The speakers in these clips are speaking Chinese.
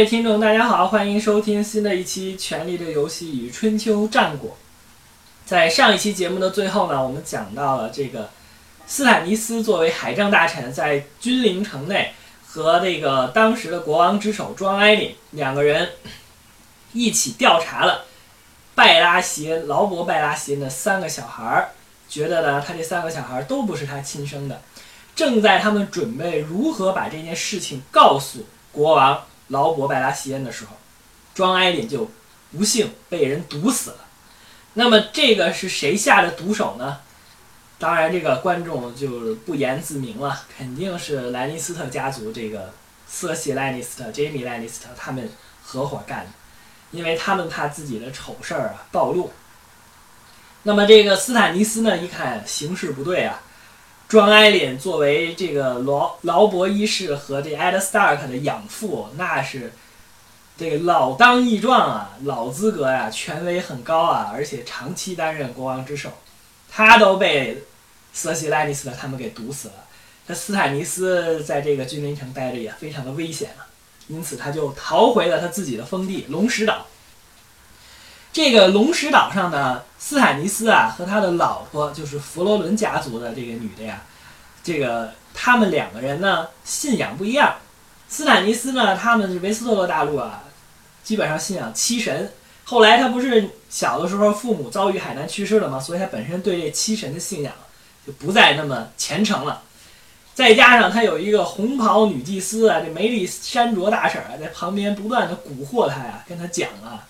各位听众，大家好，欢迎收听新的一期《权力的游戏与春秋战国》。在上一期节目的最后呢，我们讲到了这个斯坦尼斯作为海政大臣，在君临城内和这个当时的国王之首庄哀里两个人一起调查了拜拉席恩劳勃拜拉席恩的三个小孩儿，觉得呢他这三个小孩儿都不是他亲生的。正在他们准备如何把这件事情告诉国王劳勃拜拉席恩的时候，庄哀林就不幸被人毒死了。那么这个是谁下的毒手呢？当然，这个观众就不言自明了，肯定是兰尼斯特家族这个瑟西·兰尼斯特、杰米·兰尼斯特他们合伙干的，因为他们怕自己的丑事儿啊暴露。那么这个斯坦尼斯呢，一看形势不对啊，庄哀林作为这个劳劳勃一世和这艾德·斯塔克的养父，那是。这个老当益壮啊，老资格呀，权威很高啊，而且长期担任国王之首，他都被瑟西·兰尼斯特他们给毒死了。那斯坦尼斯在这个君临城待着也非常的危险啊，因此他就逃回了他自己的封地龙石岛。这个龙石岛上的斯坦尼斯啊，和他的老婆就是佛罗伦家族的这个女的呀，这个他们两个人呢信仰不一样。斯坦尼斯呢，他们是维斯特洛大陆啊。基本上信仰七神，后来他不是小的时候父母遭遇海难去世了吗？所以他本身对这七神的信仰就不再那么虔诚了。再加上他有一个红袍女祭司啊，这梅丽珊卓大婶啊，在旁边不断的蛊惑他呀，跟他讲啊，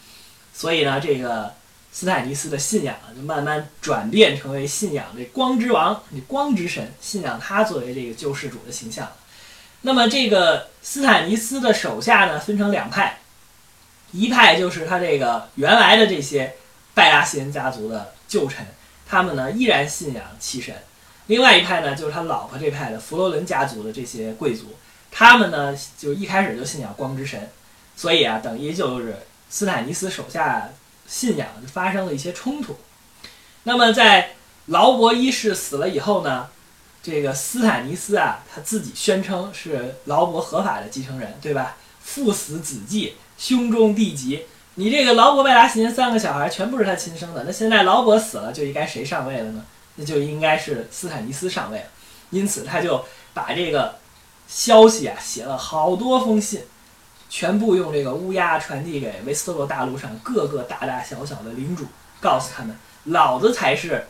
所以呢，这个斯坦尼斯的信仰就慢慢转变成为信仰这光之王、这光之神，信仰他作为这个救世主的形象。那么这个斯坦尼斯的手下呢，分成两派。一派就是他这个原来的这些拜拉席恩家族的旧臣，他们呢依然信仰七神；另外一派呢就是他老婆这派的佛罗伦家族的这些贵族，他们呢就一开始就信仰光之神，所以啊，等于就是斯坦尼斯手下信仰就发生了一些冲突。那么在劳勃一世死了以后呢，这个斯坦尼斯啊他自己宣称是劳勃合法的继承人，对吧？父死子继。兄终弟及，你这个劳勃·拜拉席三个小孩全部是他亲生的，那现在劳勃死了，就应该谁上位了呢？那就应该是斯坦尼斯上位了。因此，他就把这个消息啊写了好多封信，全部用这个乌鸦传递给维斯特洛大陆上各个大大小小的领主，告诉他们，老子才是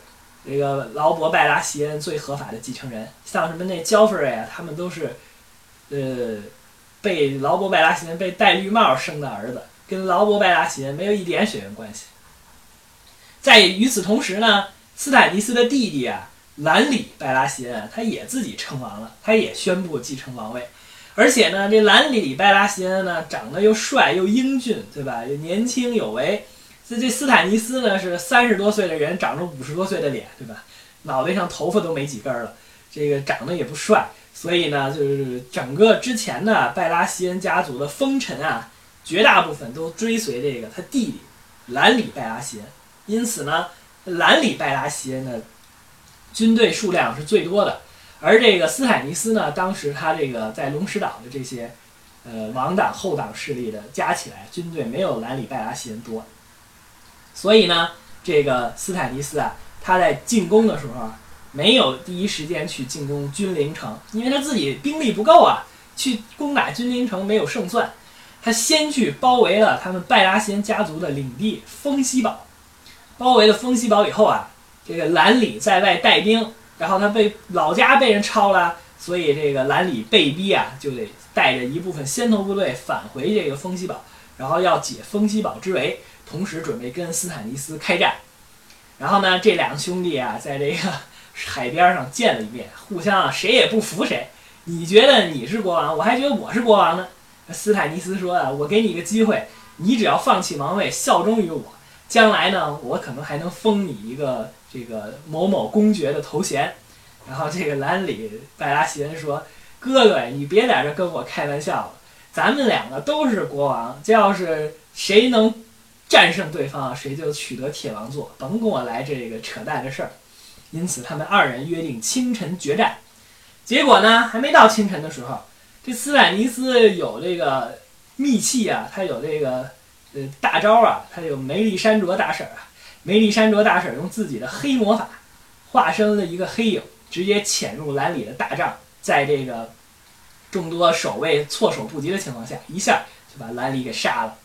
这个劳勃·拜拉席恩最合法的继承人。像什么那焦弗瑞啊，他们都是，呃。被劳勃·拜拉席恩被戴绿帽生的儿子，跟劳勃·拜拉席恩没有一点血缘关系。在与此同时呢，斯坦尼斯的弟弟啊，兰里·拜拉席恩，他也自己称王了，他也宣布继承王位。而且呢，这兰里·拜拉席恩呢，长得又帅又英俊，对吧？又年轻有为。这这斯坦尼斯呢，是三十多岁的人，长着五十多岁的脸，对吧？脑袋上头发都没几根了，这个长得也不帅。所以呢，就是整个之前的拜拉席恩家族的封臣啊，绝大部分都追随这个他弟弟兰里拜拉席恩。因此呢，兰里拜拉席恩的军队数量是最多的。而这个斯坦尼斯呢，当时他这个在龙石岛的这些呃王党后党势力的加起来军队没有兰里拜拉席恩多。所以呢，这个斯坦尼斯啊，他在进攻的时候啊。没有第一时间去进攻君临城，因为他自己兵力不够啊，去攻打君临城没有胜算。他先去包围了他们拜拉贤家族的领地丰西堡，包围了丰西堡以后啊，这个兰里在外带兵，然后他被老家被人抄了，所以这个兰里被逼啊，就得带着一部分先头部队返回这个风息堡，然后要解风息堡之围，同时准备跟斯坦尼斯开战。然后呢，这两个兄弟啊，在这个。海边上见了一面，互相啊谁也不服谁。你觉得你是国王，我还觉得我是国王呢。斯坦尼斯说啊，我给你一个机会，你只要放弃王位，效忠于我，将来呢，我可能还能封你一个这个某某公爵的头衔。然后这个兰里拜拉席恩说：“哥哥，你别在这跟我开玩笑了，咱们两个都是国王，这要是谁能战胜对方，谁就取得铁王座，甭跟我来这个扯淡的事儿。”因此，他们二人约定清晨决战。结果呢，还没到清晨的时候，这斯坦尼斯有这个秘器啊，他有这个呃大招啊，他有梅丽珊卓大婶啊。梅丽珊卓大婶用自己的黑魔法，化身了一个黑影，直接潜入兰里的大帐，在这个众多守卫措手不及的情况下，一下就把兰里给杀了。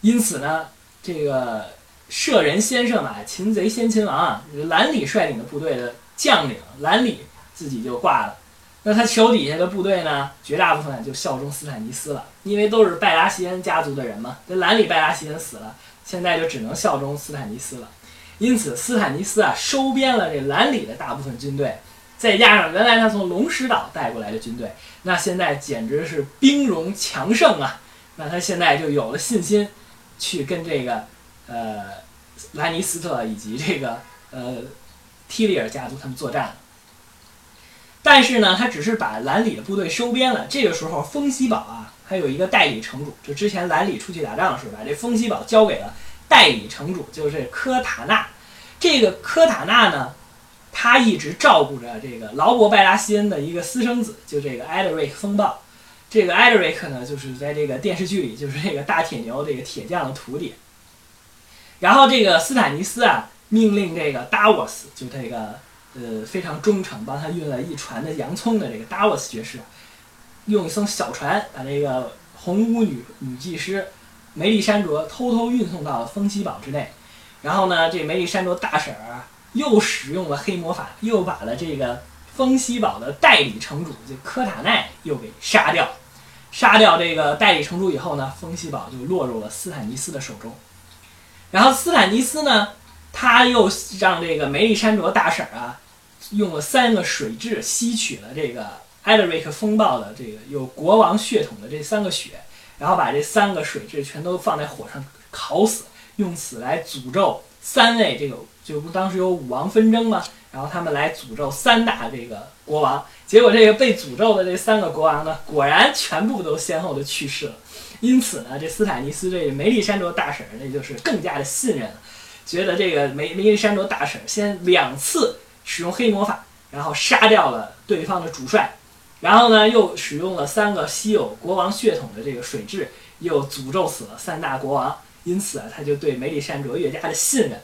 因此呢，这个射人先射马，擒贼先擒王啊！兰里率领的部队的将领兰里自己就挂了。那他手底下的部队呢，绝大部分就效忠斯坦尼斯了，因为都是拜拉席恩家族的人嘛。这兰里拜拉席恩死了。现在就只能效忠斯坦尼斯了，因此斯坦尼斯啊收编了这兰里的大部分军队，再加上原来他从龙石岛带过来的军队，那现在简直是兵戎强盛啊！那他现在就有了信心，去跟这个呃兰尼斯特以及这个呃提里尔家族他们作战了。但是呢，他只是把兰里的部队收编了，这个时候风息堡啊。他有一个代理城主，就之前兰里出去打仗的时候，把这风息堡交给了代理城主，就是科塔纳。这个科塔纳呢，他一直照顾着这个劳勃拜拉西恩的一个私生子，就这个艾德瑞克风暴。这个艾德瑞克呢，就是在这个电视剧里，就是这个大铁牛这个铁匠的徒弟。然后这个斯坦尼斯啊，命令这个达沃斯，就这个呃非常忠诚，帮他运了一船的洋葱的这个达沃斯爵士。用一艘小船把这个红巫女女祭师梅丽珊卓偷偷运送到了风息堡之内，然后呢，这梅丽珊卓大婶儿又使用了黑魔法，又把了这个风息堡的代理城主这科塔奈又给杀掉。杀掉这个代理城主以后呢，风息堡就落入了斯坦尼斯的手中。然后斯坦尼斯呢，他又让这个梅丽珊卓大婶儿啊，用了三个水蛭吸取了这个。艾德瑞克风暴的这个有国王血统的这三个血，然后把这三个水蛭全都放在火上烤死，用此来诅咒三位这个就不当时有武王纷争吗？然后他们来诅咒三大这个国王，结果这个被诅咒的这三个国王呢，果然全部都先后的去世了。因此呢，这斯坦尼斯这梅丽珊卓大婶那就是更加的信任了，觉得这个梅梅丽珊卓大婶先两次使用黑魔法，然后杀掉了对方的主帅。然后呢，又使用了三个稀有国王血统的这个水蛭，又诅咒死了三大国王。因此啊，他就对梅里善卓越加的信任。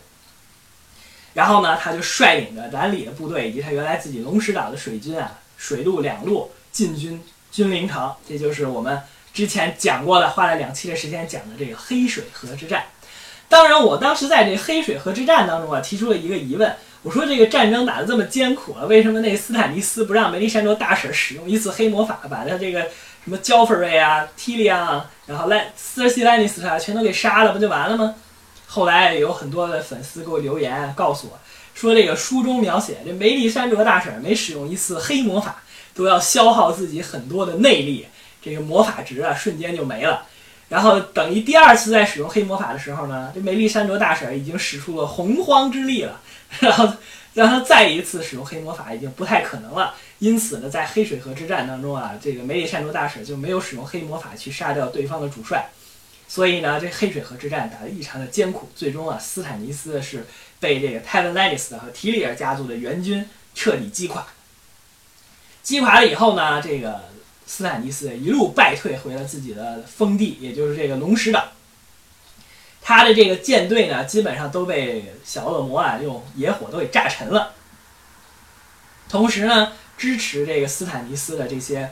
然后呢，他就率领着南里的部队以及他原来自己龙石岛的水军啊，水陆两路进军君临城。这就是我们之前讲过的，花了两期的时间讲的这个黑水河之战。当然，我当时在这黑水河之战当中啊，提出了一个疑问。我说这个战争打得这么艰苦了，为什么那斯坦尼斯不让梅丽珊卓大婶使用一次黑魔法，把他这个什么焦弗瑞啊、提利亚啊，然后莱瑟西兰尼斯啊全都给杀了，不就完了吗？后来有很多的粉丝给我留言告诉我，说这个书中描写这梅丽珊卓大婶每使用一次黑魔法，都要消耗自己很多的内力，这个魔法值啊瞬间就没了。然后等于第二次再使用黑魔法的时候呢，这梅丽珊卓大婶已经使出了洪荒之力了。然后让他再一次使用黑魔法已经不太可能了，因此呢，在黑水河之战当中啊，这个梅里善多大使就没有使用黑魔法去杀掉对方的主帅，所以呢，这黑水河之战打得异常的艰苦，最终啊，斯坦尼斯是被这个泰文莱尼斯和提里尔家族的援军彻底击垮。击垮了以后呢，这个斯坦尼斯一路败退回了自己的封地，也就是这个龙石岛。他的这个舰队呢，基本上都被小恶魔啊用野火都给炸沉了。同时呢，支持这个斯坦尼斯的这些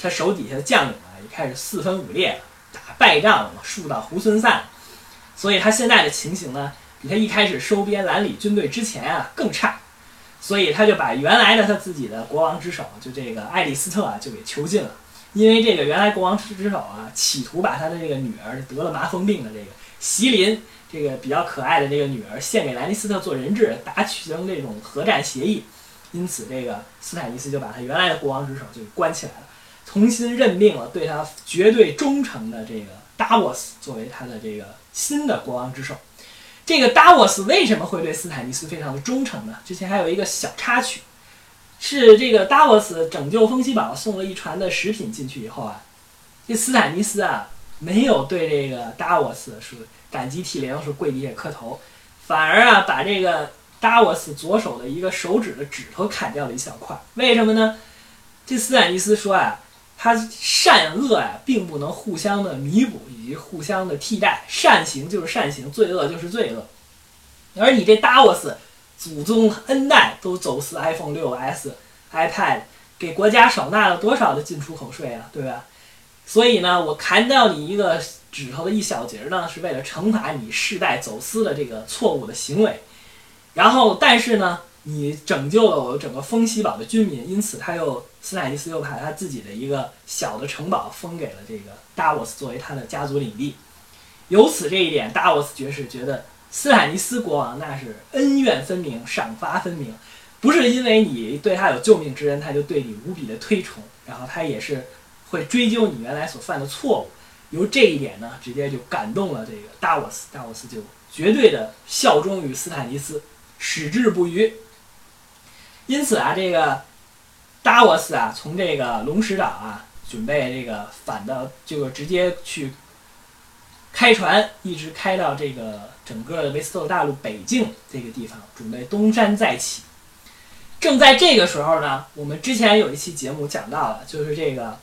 他手底下的将领啊，也开始四分五裂了，打败仗了，树倒猢狲散。所以他现在的情形呢，比他一开始收编兰里军队之前啊更差。所以他就把原来的他自己的国王之首，就这个爱丽斯特啊，就给囚禁了。因为这个原来国王之首啊，企图把他的这个女儿得了麻风病的这个。席琳这个比较可爱的这个女儿献给兰尼斯特做人质，达成这种核战协议，因此这个斯坦尼斯就把他原来的国王之手就关起来了，重新任命了对他绝对忠诚的这个达沃斯作为他的这个新的国王之首。这个达沃斯为什么会对斯坦尼斯非常的忠诚呢？之前还有一个小插曲，是这个达沃斯拯救风息堡送了一船的食品进去以后啊，这斯坦尼斯啊。没有对这个达沃斯是感激涕零，是跪地下磕头，反而啊把这个达沃斯左手的一个手指的指头砍掉了一小块。为什么呢？这斯坦尼斯说啊，它善恶呀，并不能互相的弥补以及互相的替代，善行就是善行，罪恶就是罪恶。而你这达沃斯祖宗 N 代都走私 iPhone 六 S、iPad，给国家少纳了多少的进出口税啊，对吧？所以呢，我砍掉你一个指头的一小节呢，是为了惩罚你世代走私的这个错误的行为。然后，但是呢，你拯救了我整个风息堡的居民，因此他又斯坦尼斯又把他自己的一个小的城堡封给了这个达沃斯作为他的家族领地。由此这一点，达沃斯爵士觉得斯坦尼斯国王那是恩怨分明、赏罚分明，不是因为你对他有救命之恩，他就对你无比的推崇，然后他也是。会追究你原来所犯的错误，由这一点呢，直接就感动了这个达沃斯，达沃斯就绝对的效忠于斯坦尼斯，矢志不渝。因此啊，这个达沃斯啊，从这个龙石岛啊，准备这个反到，就直接去开船，一直开到这个整个的维斯特大陆北境这个地方，准备东山再起。正在这个时候呢，我们之前有一期节目讲到了，就是这个。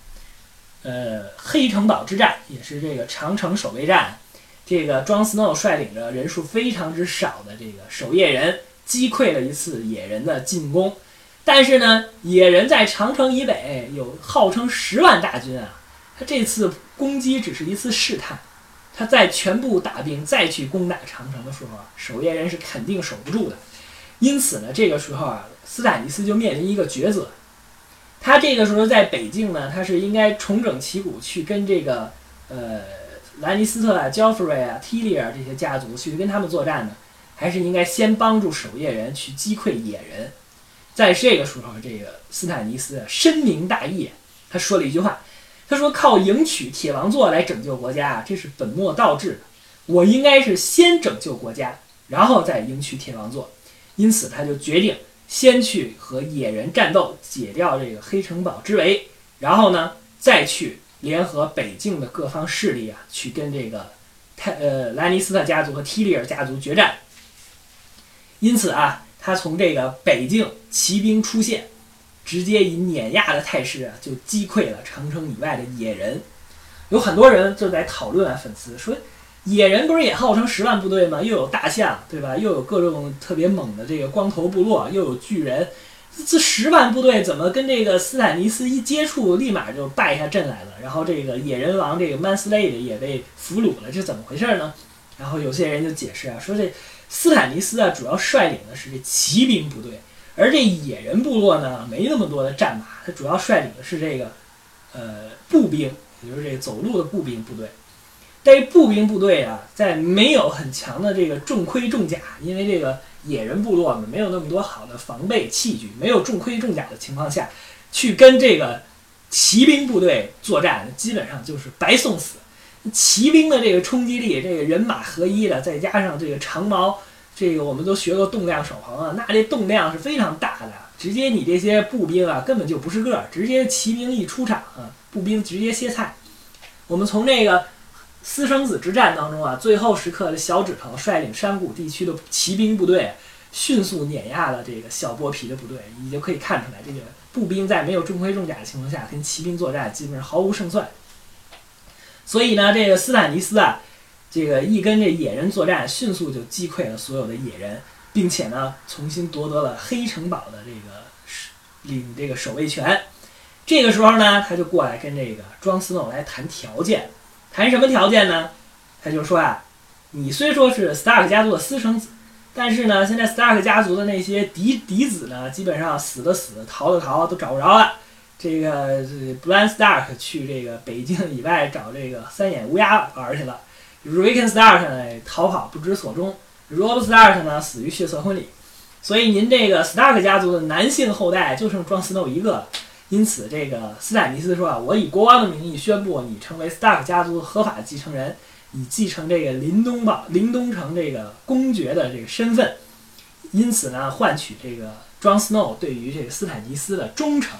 呃，黑城堡之战也是这个长城守卫战，这个庄斯诺率领着人数非常之少的这个守夜人击溃了一次野人的进攻，但是呢，野人在长城以北有号称十万大军啊，他这次攻击只是一次试探，他在全部大兵再去攻打长城的时候啊，守夜人是肯定守不住的，因此呢，这个时候啊，斯坦尼斯就面临一个抉择。他这个时候在北境呢，他是应该重整旗鼓去跟这个呃兰尼斯特啊、焦弗瑞啊、提利尔这些家族去跟他们作战呢，还是应该先帮助守夜人去击溃野人？在这个时候，这个斯坦尼斯深明大义，他说了一句话，他说：“靠迎娶铁王座来拯救国家啊，这是本末倒置的。我应该是先拯救国家，然后再迎娶铁王座。”因此，他就决定。先去和野人战斗，解掉这个黑城堡之围，然后呢，再去联合北境的各方势力啊，去跟这个泰呃兰尼斯特家族和提里尔家族决战。因此啊，他从这个北境骑兵出现，直接以碾压的态势啊，就击溃了长城以外的野人。有很多人就在讨论啊，粉丝说。野人不是也号称十万部队吗？又有大象，对吧？又有各种特别猛的这个光头部落，又有巨人，这十万部队怎么跟这个斯坦尼斯一接触，立马就败下阵来了？然后这个野人王这个 Manslade 也被俘虏了，这怎么回事呢？然后有些人就解释啊，说这斯坦尼斯啊，主要率领的是这骑兵部队，而这野人部落呢，没那么多的战马，他主要率领的是这个呃步兵，也就是这走路的步兵部队。这步兵部队啊，在没有很强的这个重盔重甲，因为这个野人部落呢没有那么多好的防备器具，没有重盔重甲的情况下，去跟这个骑兵部队作战，基本上就是白送死。骑兵的这个冲击力，这个人马合一的，再加上这个长矛，这个我们都学过动量守恒啊，那这动量是非常大的，直接你这些步兵啊根本就不是个儿，直接骑兵一出场啊，步兵直接歇菜。我们从这个。私生子之战当中啊，最后时刻的小指头率领山谷地区的骑兵部队，迅速碾压了这个小剥皮的部队。你就可以看出来，这个步兵在没有重盔重甲的情况下，跟骑兵作战基本上毫无胜算。所以呢，这个斯坦尼斯啊，这个一跟这野人作战，迅速就击溃了所有的野人，并且呢，重新夺得了黑城堡的这个领这个守卫权。这个时候呢，他就过来跟这个庄斯诺来谈条件。谈什么条件呢？他就说啊，你虽说是 Stark 家族的私生子，但是呢，现在 Stark 家族的那些嫡嫡子呢，基本上死的死，逃的逃，都找不着了。这个 Bran Stark 去这个北京以外找这个三眼乌鸦玩去了，Rickon Stark 呢逃跑不知所终，Robb Stark 呢死于血色婚礼。所以您这个 Stark 家族的男性后代就剩 Jon Snow 一个了。因此，这个斯坦尼斯说啊，我以国王的名义宣布你成为 Stark 家族合法继承人，以继承这个林东堡、林东城这个公爵的这个身份。因此呢，换取这个 Jon Snow 对于这个斯坦尼斯的忠诚。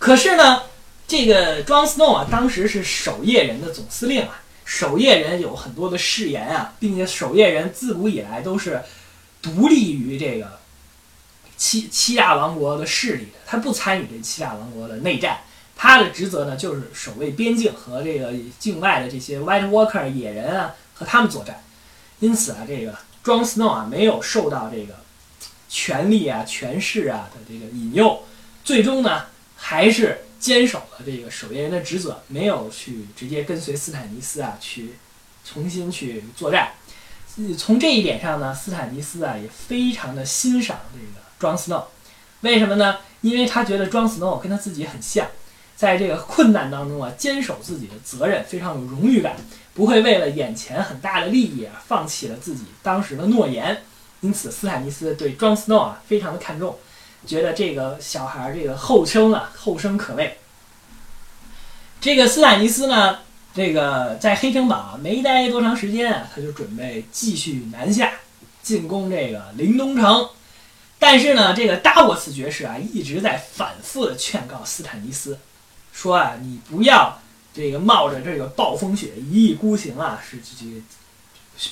可是呢，这个 Jon Snow 啊，当时是守夜人的总司令啊，守夜人有很多的誓言啊，并且守夜人自古以来都是独立于这个。七七大王国的势力，他不参与这七大王国的内战，他的职责呢就是守卫边境和这个境外的这些 White Walker 野人啊，和他们作战。因此啊，这个 Jon Snow 啊没有受到这个权力啊、权势啊的这个引诱，最终呢还是坚守了这个守夜人的职责，没有去直接跟随斯坦尼斯啊去重新去作战。从这一点上呢，斯坦尼斯啊也非常的欣赏这个 Jon Snow，为什么呢？因为他觉得 Jon Snow 跟他自己很像，在这个困难当中啊坚守自己的责任，非常有荣誉感，不会为了眼前很大的利益啊放弃了自己当时的诺言。因此，斯坦尼斯对 Jon Snow 啊非常的看重，觉得这个小孩儿这个后生啊后生可畏。这个斯坦尼斯呢？这个在黑城堡没待多长时间啊，他就准备继续南下进攻这个临冬城。但是呢，这个达沃斯爵士啊一直在反复的劝告斯坦尼斯，说啊，你不要这个冒着这个暴风雪一意孤行啊，是这个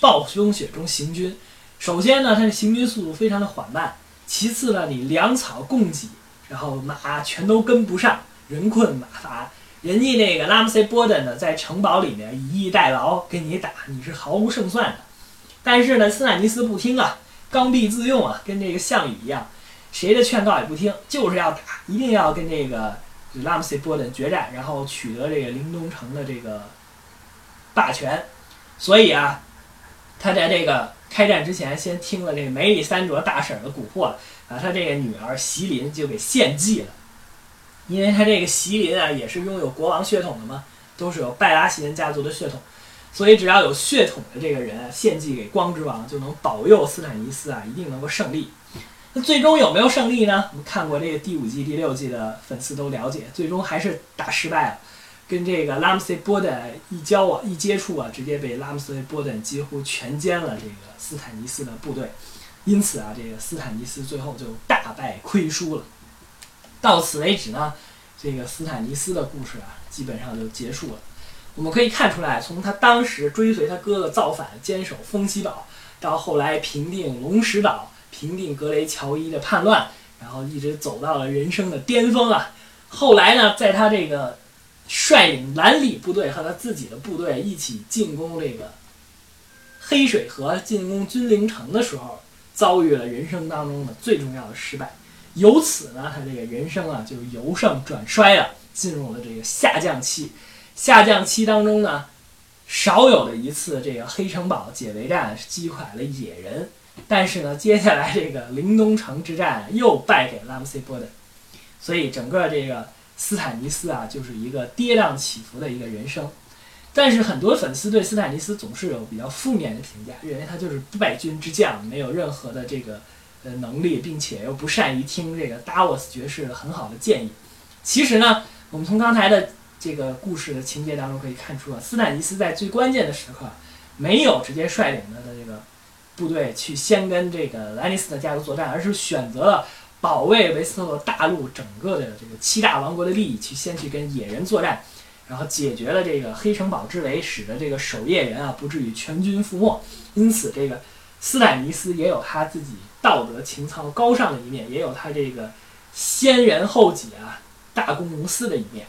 暴风雪中行军。首先呢，他的行军速度非常的缓慢；其次呢，你粮草供给，然后马全都跟不上，人困马乏。人家那个拉姆塞波顿呢，在城堡里面以逸待劳，跟你打，你是毫无胜算的。但是呢，斯坦尼斯不听啊，刚愎自用啊，跟这个项羽一样，谁的劝告也不听，就是要打，一定要跟这个拉姆塞波顿决战，然后取得这个临冬城的这个霸权。所以啊，他在这个开战之前，先听了这个梅里三卓大婶的蛊惑，把他这个女儿席琳就给献祭了。因为他这个席琳啊，也是拥有国王血统的嘛，都是有拜拉席人家族的血统，所以只要有血统的这个人献祭给光之王，就能保佑斯坦尼斯啊一定能够胜利。那最终有没有胜利呢？我们看过这个第五季、第六季的粉丝都了解，最终还是打失败了，跟这个拉姆塞波顿一交啊一接触啊，直接被拉姆塞波顿几乎全歼了这个斯坦尼斯的部队，因此啊，这个斯坦尼斯最后就大败亏输了。到此为止呢，这个斯坦尼斯的故事啊，基本上就结束了。我们可以看出来，从他当时追随他哥哥造反，坚守风西堡，到后来平定龙石岛，平定格雷乔伊的叛乱，然后一直走到了人生的巅峰啊。后来呢，在他这个率领蓝里部队和他自己的部队一起进攻这个黑水河、进攻君临城的时候，遭遇了人生当中的最重要的失败。由此呢，他这个人生啊就由盛转衰了，进入了这个下降期。下降期当中呢，少有的一次这个黑城堡解围战击垮了野人，但是呢，接下来这个临冬城之战又败给拉姆塞波登，所以整个这个斯坦尼斯啊就是一个跌宕起伏的一个人生。但是很多粉丝对斯坦尼斯总是有比较负面的评价，认为他就是败军之将，没有任何的这个。呃能力，并且又不善于听这个达沃斯爵士很好的建议。其实呢，我们从刚才的这个故事的情节当中可以看出啊，斯坦尼斯在最关键的时刻没有直接率领他的这个部队去先跟这个兰尼斯特家族作战，而是选择了保卫维斯特洛大陆整个的这个七大王国的利益，去先去跟野人作战，然后解决了这个黑城堡之围，使得这个守夜人啊不至于全军覆没。因此，这个斯坦尼斯也有他自己。道德情操高尚的一面，也有他这个先人后己啊、大公无私的一面。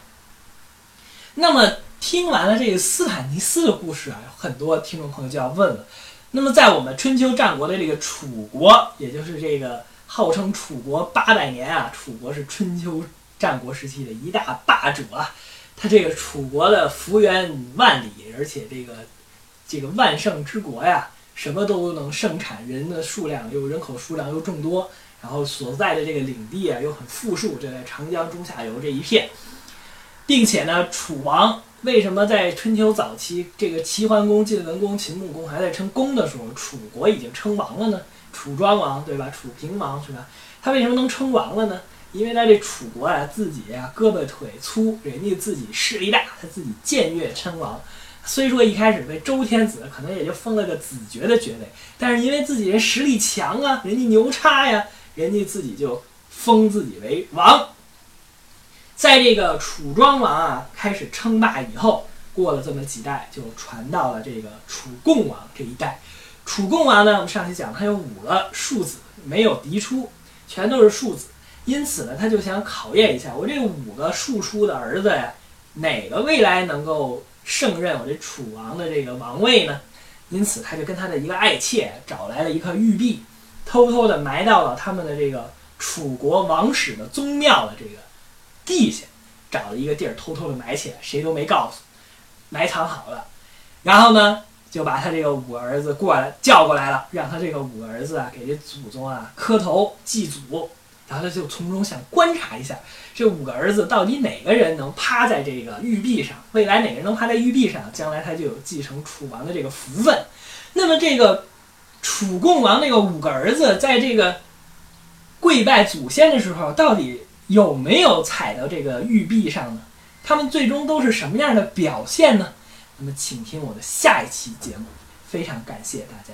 那么听完了这个斯坦尼斯的故事啊，很多听众朋友就要问了：那么在我们春秋战国的这个楚国，也就是这个号称楚国八百年啊，楚国是春秋战国时期的一大霸主啊，他这个楚国的幅员万里，而且这个这个万圣之国呀。什么都能盛产，人的数量又人口数量又众多，然后所在的这个领地啊又很富庶，就在长江中下游这一片，并且呢，楚王为什么在春秋早期，这个齐桓公、晋文公、秦穆公还在称公的时候，楚国已经称王了呢？楚庄王对吧？楚平王是吧？他为什么能称王了呢？因为他这楚国啊，自己啊胳膊腿粗，人家自己势力大，他自己僭越称王。虽说一开始被周天子可能也就封了个子爵的爵位，但是因为自己人实力强啊，人家牛叉呀，人家自己就封自己为王。在这个楚庄王啊开始称霸以后，过了这么几代，就传到了这个楚共王这一代。楚共王呢，我们上期讲他有五个庶子，没有嫡出，全都是庶子。因此呢，他就想考验一下我这五个庶出的儿子呀，哪个未来能够胜任我这楚王的这个王位呢？因此，他就跟他的一个爱妾找来了一块玉璧，偷偷的埋到了他们的这个楚国王室的宗庙的这个地下，找了一个地儿偷偷的埋起来，谁都没告诉，埋藏好了。然后呢，就把他这个五个儿子过来叫过来了，让他这个五个儿子啊给这祖宗啊磕头祭祖。然后他就从中想观察一下，这五个儿子到底哪个人能趴在这个玉璧上？未来哪个人能趴在玉璧上，将来他就有继承楚王的这个福分。那么这个楚共王那个五个儿子在这个跪拜祖先的时候，到底有没有踩到这个玉璧上呢？他们最终都是什么样的表现呢？那么请听我的下一期节目。非常感谢大家。